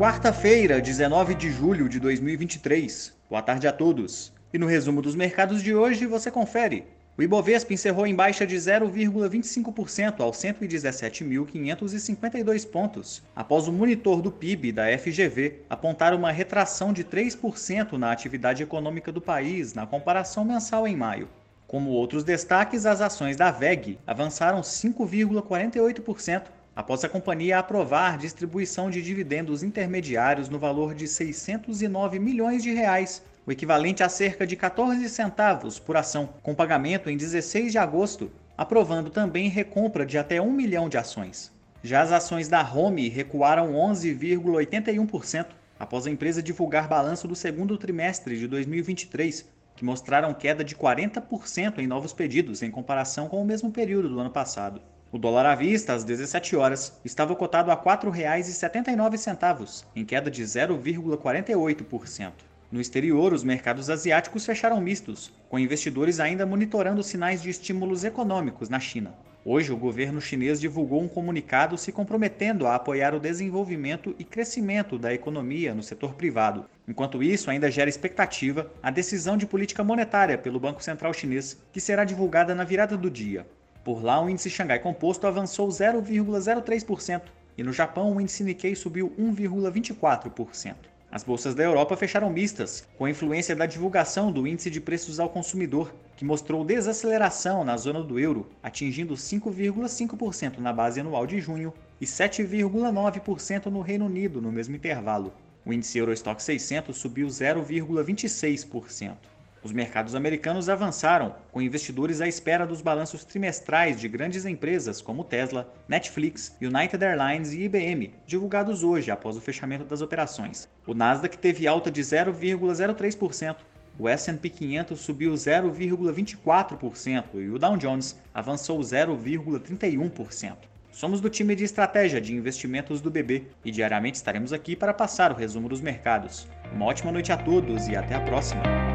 Quarta-feira, 19 de julho de 2023. Boa tarde a todos. E no resumo dos mercados de hoje você confere. O Ibovespa encerrou em baixa de 0,25% aos 117.552 pontos, após o monitor do PIB da FGV apontar uma retração de 3% na atividade econômica do país na comparação mensal em maio. Como outros destaques, as ações da VEG avançaram 5,48% após a companhia aprovar distribuição de dividendos intermediários no valor de 609 milhões de reais, o equivalente a cerca de 14 centavos por ação, com pagamento em 16 de agosto, aprovando também recompra de até 1 milhão de ações. Já as ações da Home recuaram 11,81% após a empresa divulgar balanço do segundo trimestre de 2023, que mostraram queda de 40% em novos pedidos em comparação com o mesmo período do ano passado. O dólar à vista, às 17 horas, estava cotado a R$ 4,79, em queda de 0,48%. No exterior, os mercados asiáticos fecharam mistos, com investidores ainda monitorando sinais de estímulos econômicos na China. Hoje, o governo chinês divulgou um comunicado se comprometendo a apoiar o desenvolvimento e crescimento da economia no setor privado. Enquanto isso, ainda gera expectativa a decisão de política monetária pelo Banco Central Chinês, que será divulgada na virada do dia. Por lá, o índice Xangai Composto avançou 0,03% e no Japão o índice Nikkei subiu 1,24%. As bolsas da Europa fecharam mistas, com a influência da divulgação do índice de preços ao consumidor, que mostrou desaceleração na zona do euro, atingindo 5,5% na base anual de junho e 7,9% no Reino Unido no mesmo intervalo. O índice Eurostock 600 subiu 0,26%. Os mercados americanos avançaram, com investidores à espera dos balanços trimestrais de grandes empresas como Tesla, Netflix, United Airlines e IBM, divulgados hoje após o fechamento das operações. O Nasdaq teve alta de 0,03%, o S&P 500 subiu 0,24% e o Dow Jones avançou 0,31%. Somos do time de estratégia de investimentos do BB e diariamente estaremos aqui para passar o resumo dos mercados. Uma ótima noite a todos e até a próxima!